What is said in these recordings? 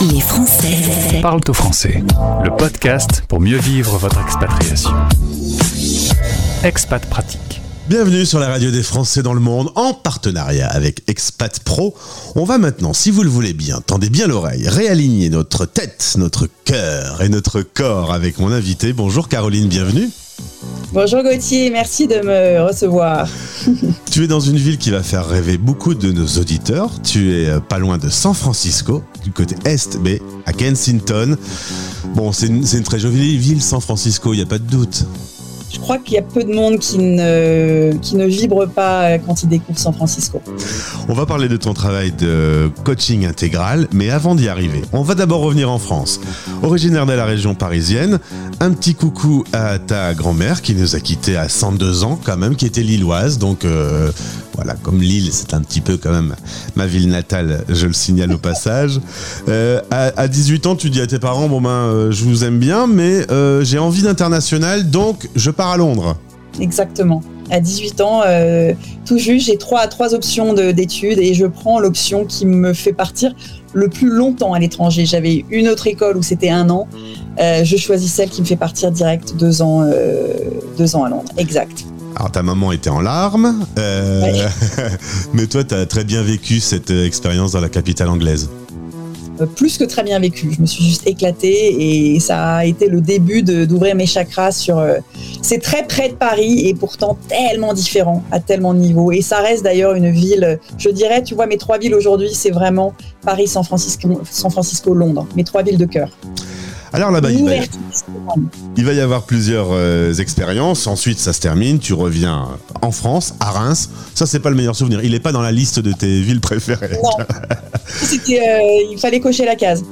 Les Français Parle au français, le podcast pour mieux vivre votre expatriation. Expat Pratique. Bienvenue sur la radio des Français dans le monde en partenariat avec Expat Pro. On va maintenant, si vous le voulez bien, tendez bien l'oreille, réaligner notre tête, notre cœur et notre corps avec mon invité. Bonjour Caroline, bienvenue. Bonjour Gauthier, merci de me recevoir. Tu es dans une ville qui va faire rêver beaucoup de nos auditeurs. Tu es euh, pas loin de San Francisco, du côté est, mais à Kensington. Bon, c'est une, très jolie ville, San Francisco, il n'y a pas de doute. Je crois qu'il y a peu de monde qui ne, qui ne vibre pas quand il découvre San Francisco. On va parler de ton travail de coaching intégral, mais avant d'y arriver, on va d'abord revenir en France. Originaire de la région parisienne, un petit coucou à ta grand-mère qui nous a quittés à 102 ans quand même, qui était lilloise, donc euh, voilà, comme Lille, c'est un petit peu quand même ma ville natale, je le signale au passage. Euh, à, à 18 ans, tu dis à tes parents, bon ben, euh, je vous aime bien, mais euh, j'ai envie d'international, donc je pars à Londres. Exactement. À 18 ans, euh, tout juste, j'ai trois, trois options de- d'études et je prends l'option qui me fait partir le plus longtemps à l'étranger. J'avais une autre école où c'était un an. Euh, je choisis celle qui me fait partir direct deux ans, euh, deux ans à Londres. Exact. Alors ta maman était en larmes, euh, Ouais. mais toi, tu as très bien vécu cette euh, expérience dans la capitale anglaise. Euh, plus que très bien vécu. Je me suis juste éclatée et ça a été le début d'ouvrir mes chakras sur. euh, c'est très près de Paris et pourtant tellement différent à tellement de niveaux. Et ça reste d'ailleurs une ville. Je dirais, tu vois, mes trois villes aujourd'hui, c'est vraiment Paris, San Francisco, San Francisco, Londres. Mes trois villes de cœur. Alors là-bas, il, va- L'ouverture. il va y avoir plusieurs euh, expériences. Ensuite, ça se termine. Tu reviens en France, à Reims. Ça, c'est pas le meilleur souvenir. Il est pas dans la liste de tes villes préférées. Non. Euh, il fallait cocher la case.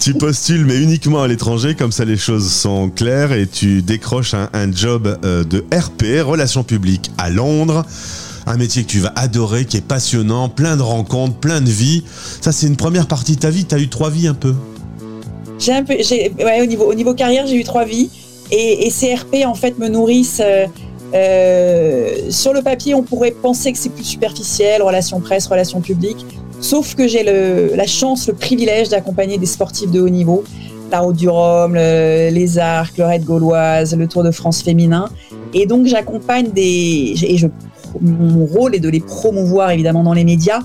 tu postules, mais uniquement à l'étranger. Comme ça, les choses sont claires et tu décroches un, un job euh, de RP, relations publiques, à Londres. Un métier que tu vas adorer, qui est passionnant, plein de rencontres, plein de vie. Ça, c'est une première partie de ta vie. Tu as eu trois vies un peu. J'ai un peu, au niveau, au niveau carrière, j'ai eu trois vies et, et ces RP en fait me nourrissent. euh, euh, sur le papier, on pourrait penser que c'est plus superficiel, relations presse, relations publiques. Sauf que j'ai la chance, le privilège d'accompagner des sportifs de haut niveau, la Route du Rhum, le- les Arcs, le Raid Gauloise, le Tour de France féminin. Et donc j'accompagne des, et mon rôle est de les promouvoir évidemment dans les médias,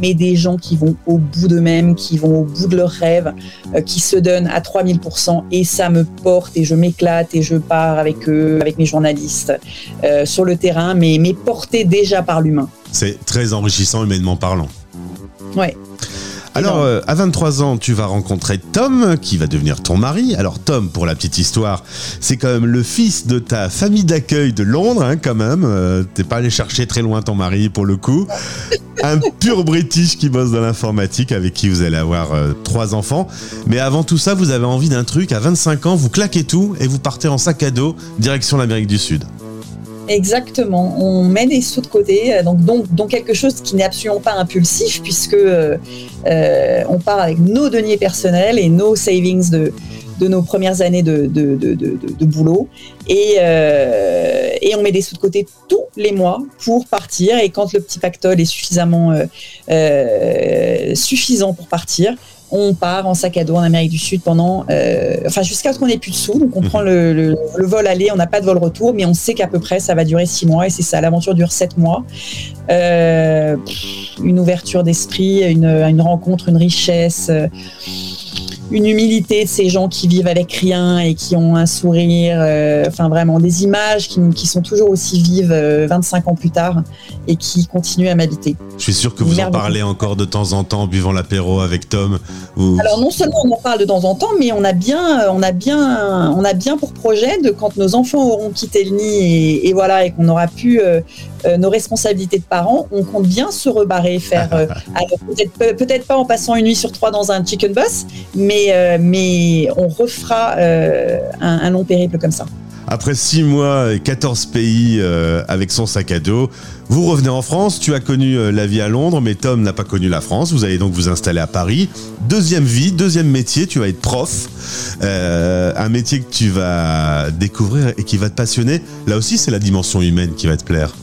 mais des gens qui vont au bout d'eux-mêmes, qui vont au bout de leurs rêves, euh, qui se donnent à 3000% et ça me porte et je m'éclate et je pars avec eux, avec mes journalistes euh, sur le terrain, mais, mais porté déjà par l'humain. C'est très enrichissant humainement parlant. Ouais. Alors, euh, à 23 ans, tu vas rencontrer Tom, qui va devenir ton mari. Alors, Tom, pour la petite histoire, c'est quand même le fils de ta famille d'accueil de Londres, hein, quand même. Euh, T'es pas allé chercher très loin ton mari, pour le coup. Un pur British qui bosse dans l'informatique, avec qui vous allez avoir euh, trois enfants. Mais avant tout ça, vous avez envie d'un truc. À 25 ans, vous claquez tout et vous partez en sac à dos, direction l'Amérique du Sud. Exactement. On met des sous de côté, euh, donc, donc, quelque chose qui n'est absolument pas impulsif, puisque euh, euh, on part avec nos deniers personnels et nos savings de, nos premières années de, boulot. Et, on met des sous de côté tous les mois pour partir. Et quand le petit pactole est suffisamment suffisant pour partir, on part en sac à dos en Amérique du Sud pendant, euh, enfin jusqu'à ce qu'on ait plus de sous. Donc on prend le, le- le vol aller, on n'a pas de vol retour, mais on sait qu'à peu près ça va durer six mois et c'est ça. L'aventure dure sept mois. Euh, une ouverture d'esprit, une, une rencontre, une richesse. Euh, une humilité de ces gens qui vivent avec rien et qui ont un sourire, euh, enfin vraiment des images qui, qui sont toujours aussi vives euh, 25 ans plus tard et qui continuent à m'habiter. Je suis sûr que vous en parlez encore de temps en temps, en buvant l'apéro avec Tom. Ou... Alors non seulement on en parle de temps en temps, mais on a bien, on a bien, on a bien pour projet de quand nos enfants auront quitté le nid et, et voilà et qu'on aura pu euh, euh, nos responsabilités de parents, on compte bien se rebarrer, faire euh, peut-être peut- peut-être pas en passant une nuit sur trois dans un chicken bus, mais euh, mais on refera euh, un, un long périple comme ça. Après 6 mois et 14 pays euh, avec son sac à dos, vous revenez en France. Tu as connu euh, la vie à Londres, mais Tom n'a pas connu la France. Vous allez donc vous installer à Paris. Deuxième vie, deuxième métier, tu vas être prof. Euh, un métier que tu vas découvrir et qui va te passionner. Là aussi, c'est la dimension humaine qui va te plaire.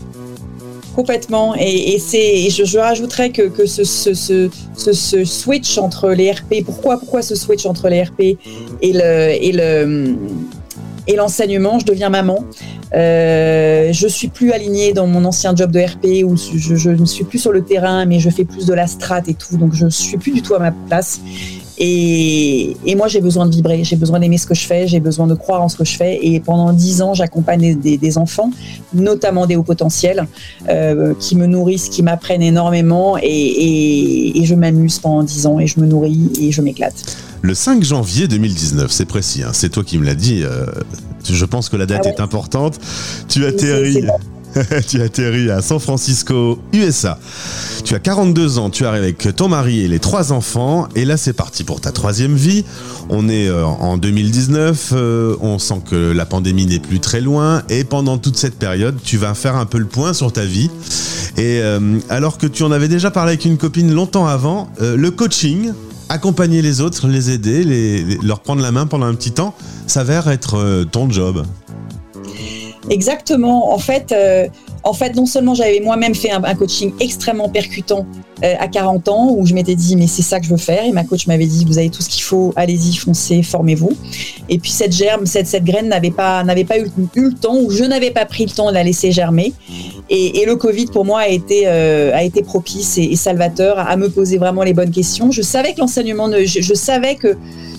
Complètement. Et, c'est, je, je, rajouterais que, ce, ce, ce, ce, switch entre les RP, pourquoi, pourquoi ce switch entre les RP et le, et le, et l'enseignement, je deviens maman. Euh, je suis plus alignée dans mon ancien job de RP où je, ne suis plus sur le terrain, mais je fais plus de la strat et tout, donc je suis plus du tout à ma place. Et, moi, j'ai besoin de vibrer, j'ai besoin d'aimer ce que je fais, j'ai besoin de croire en ce que je fais. Et pendant dix ans, j'accompagne des, enfants, notamment des hauts potentiels, euh, qui me nourrissent, qui m'apprennent énormément. Et, et je m'amuse pendant dix ans et je me nourris et je m'éclate. Le 5 janvier 2019, c'est précis, hein, c'est toi qui me l'as dit. Euh, je pense que la date ah est importante. Tu atterris. tu atterris à San Francisco, USA. Tu as 42 ans, tu arrives avec ton mari et les trois enfants, et là c'est parti pour ta troisième vie. On est euh, en 2019, euh, on sent que la pandémie n'est plus très loin, et pendant toute cette période, tu vas faire un peu le point sur ta vie. Et alors que tu en avais déjà parlé avec une copine longtemps avant, le coaching, accompagner les autres, les aider, leur prendre la main pendant un petit temps, s'avère être euh, ton job. Exactement. En fait, euh, en fait, non seulement j'avais moi-même fait un, coaching extrêmement percutant à 40 ans, où je m'étais dit, mais c'est ça que je veux faire. Et ma coach m'avait dit, vous avez tout ce qu'il faut, allez-y, foncez, formez-vous. Et puis cette germe, cette, cette graine n'avait pas, n'avait pas eu, le temps, ou je n'avais pas pris le temps de la laisser germer. Et, le Covid, pour moi, a été, euh, a été propice et, salvateur à, me poser vraiment les bonnes questions. Je savais que l'enseignement, je, je savais que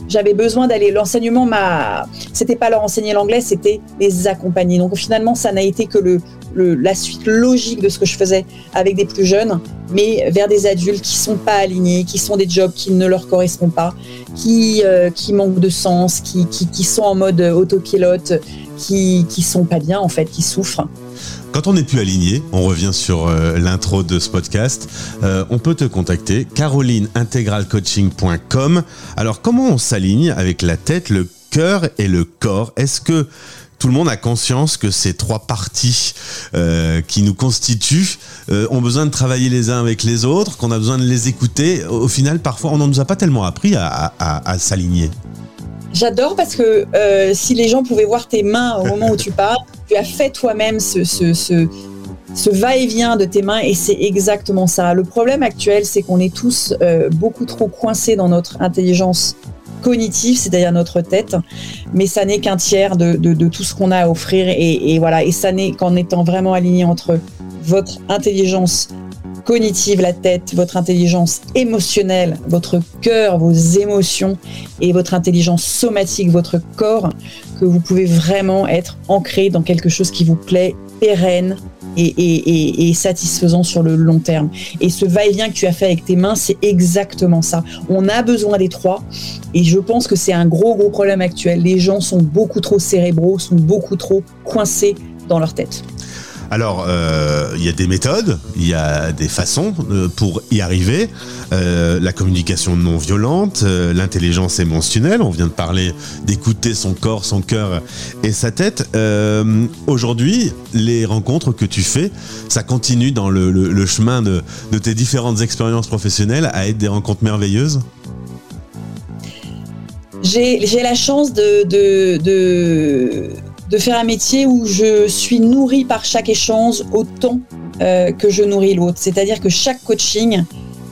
j'avais besoin d'aller. L'enseignement m'a, c'était pas leur enseigner l'anglais, c'était les accompagner. Donc finalement, ça n'a été que le, la suite logique de ce que je faisais avec des plus jeunes, mais vers des adultes qui sont pas alignés, qui sont des jobs qui ne leur correspondent pas, qui, euh, manquent de sens, qui, sont en mode autopilote, qui, qui sont pas bien en fait, qui souffrent. Quand on n'est plus aligné, on revient sur euh, l'intro de ce podcast, euh, on peut te contacter carolineintegralcoaching.com. Alors comment on s'aligne avec la tête, le cœur et le corps? Est-ce que tout le monde a conscience que ces trois parties euh, qui nous constituent ont besoin de travailler les uns avec les autres, qu'on a besoin de les écouter. Au final, parfois, on ne nous a pas tellement appris à s'aligner. J'adore parce que si les gens pouvaient voir tes mains au moment où tu parles, tu as fait toi-même ce, ce, ce, va-et-vient de tes mains et c'est exactement ça. Le problème actuel, c'est qu'on est tous euh, beaucoup trop coincés dans notre intelligence cognitive, c'est-à-dire notre tête, mais ça n'est qu'un tiers de, tout ce qu'on a à offrir et voilà, et ça n'est qu'en étant vraiment aligné entre votre intelligence cognitive, la tête, votre intelligence émotionnelle, votre cœur, vos émotions et votre intelligence somatique, votre corps, que vous pouvez vraiment être ancré dans quelque chose qui vous plaît, pérenne et, satisfaisant sur le long terme. Et ce va-et-vient que tu as fait avec tes mains, c'est exactement ça. On a besoin des trois et je pense que c'est un gros, gros problème actuel. Les gens sont beaucoup trop cérébraux, sont beaucoup trop coincés dans leur tête. Alors, euh, il y a des méthodes, il y a des façons euh, pour y arriver. Euh, la communication non violente, l'intelligence émotionnelle, on vient de parler d'écouter son corps, son cœur et sa tête. Aujourd'hui, les rencontres que tu fais, ça continue dans le, chemin de, tes différentes expériences professionnelles à être des rencontres merveilleuses? J'ai la chance de, faire un métier où je suis nourrie par chaque échange autant euh, que je nourris l'autre. C'est-à-dire que chaque coaching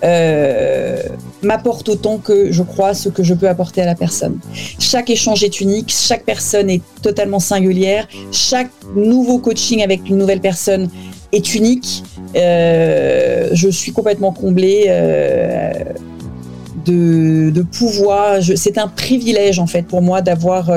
euh, m'apporte autant que je crois ce que je peux apporter à la personne. Chaque échange est unique, chaque personne est totalement singulière, chaque nouveau coaching avec une nouvelle personne est unique. Euh, je suis complètement comblée. De, de, pouvoir. C'est un privilège en fait pour moi d'avoir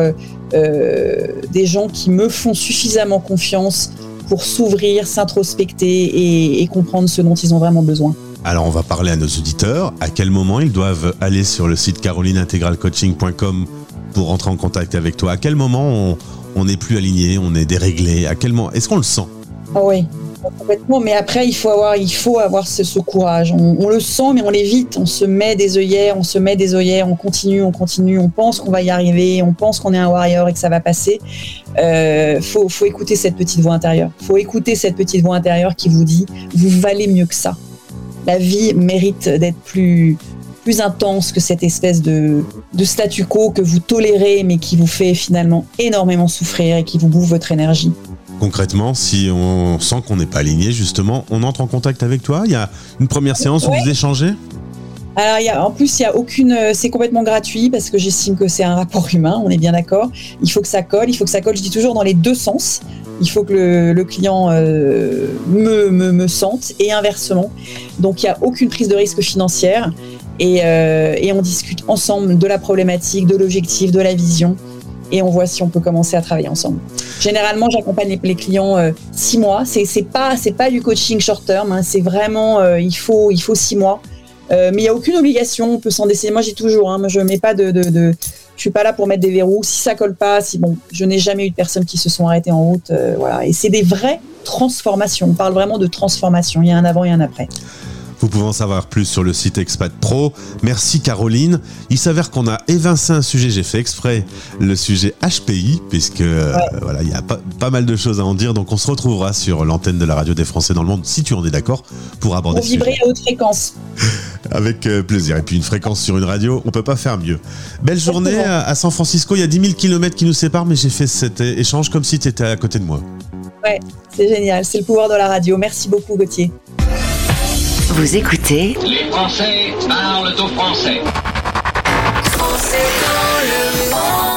des gens qui me font suffisamment confiance pour s'ouvrir, s'introspecter et, comprendre ce dont ils ont vraiment besoin. Alors on va parler à nos auditeurs. À quel moment ils doivent aller sur le site carolineintegralcoaching.com pour rentrer en contact avec toi? À quel moment on n'est plus aligné, on est déréglé? À quel moment Est-ce qu'on le sent? Ah oui, complètement. Mais après, il faut avoir, il faut avoir ce, courage. On, le sent, mais on l'évite. On se met des œillères, on se met des œillères, on continue, on continue. On pense qu'on va y arriver, on pense qu'on est un warrior et que ça va passer. Euh, faut, écouter cette petite voix intérieure. Faut écouter cette petite voix intérieure qui vous dit vous valez mieux que ça. La vie mérite d'être plus plus intense que cette espèce de, de statu quo que vous tolérez mais qui vous fait finalement énormément souffrir et qui vous bouffe votre énergie. Concrètement, si on sent qu'on n'est pas aligné, justement, on entre en contact avec toi. Il y a une première séance où vous échangez? Alors, y a, en plus, il y a aucune. C'est complètement gratuit parce que j'estime que c'est un rapport humain. On est bien d'accord. Il faut que ça colle. Il faut que ça colle. Je dis toujours dans les deux sens. Il faut que le, client euh, me, me, me, sente et inversement. Donc, il n'y a aucune prise de risque financière et, euh, et, on discute ensemble de la problématique, de l'objectif, de la vision et on voit si on peut commencer à travailler ensemble. Généralement, j'accompagne les, clients euh, six mois. C'est pas c'est pas du coaching short term. Hein. C'est vraiment il faut il faut six mois euh, mais il n'y a aucune obligation, on peut s'en décider. Moi, j'ai toujours, hein, je mets pas de, de, de, je suis pas là pour mettre des verrous. Si ça colle pas, si bon, je n'ai jamais eu de personnes qui se sont arrêtées en route, euh, voilà. Et c'est des vraies transformations. On parle vraiment de transformation. Il y a un avant et un après. Vous pouvez en savoir plus sur le site Expat Pro. Merci Caroline. Il s'avère qu'on a évincé un sujet, j'ai fait exprès le sujet HPI, puisque euh, voilà, il y a pas, pas, mal de choses à en dire. Donc on se retrouvera sur l'antenne de la radio des Français dans le monde, si tu en es d'accord, pour aborder pour vibrer à haute fréquence. Avec euh, plaisir. Et puis une fréquence sur une radio, on peut pas faire mieux. Belle journée à, San Francisco. Il y a 10 000 km qui nous séparent, mais j'ai fait cet échange comme si tu étais à côté de moi. Ouais, c'est génial. C'est le pouvoir de la radio. Merci beaucoup, Gauthier. Vous écoutez Les Français parlent au français. Français dans le monde.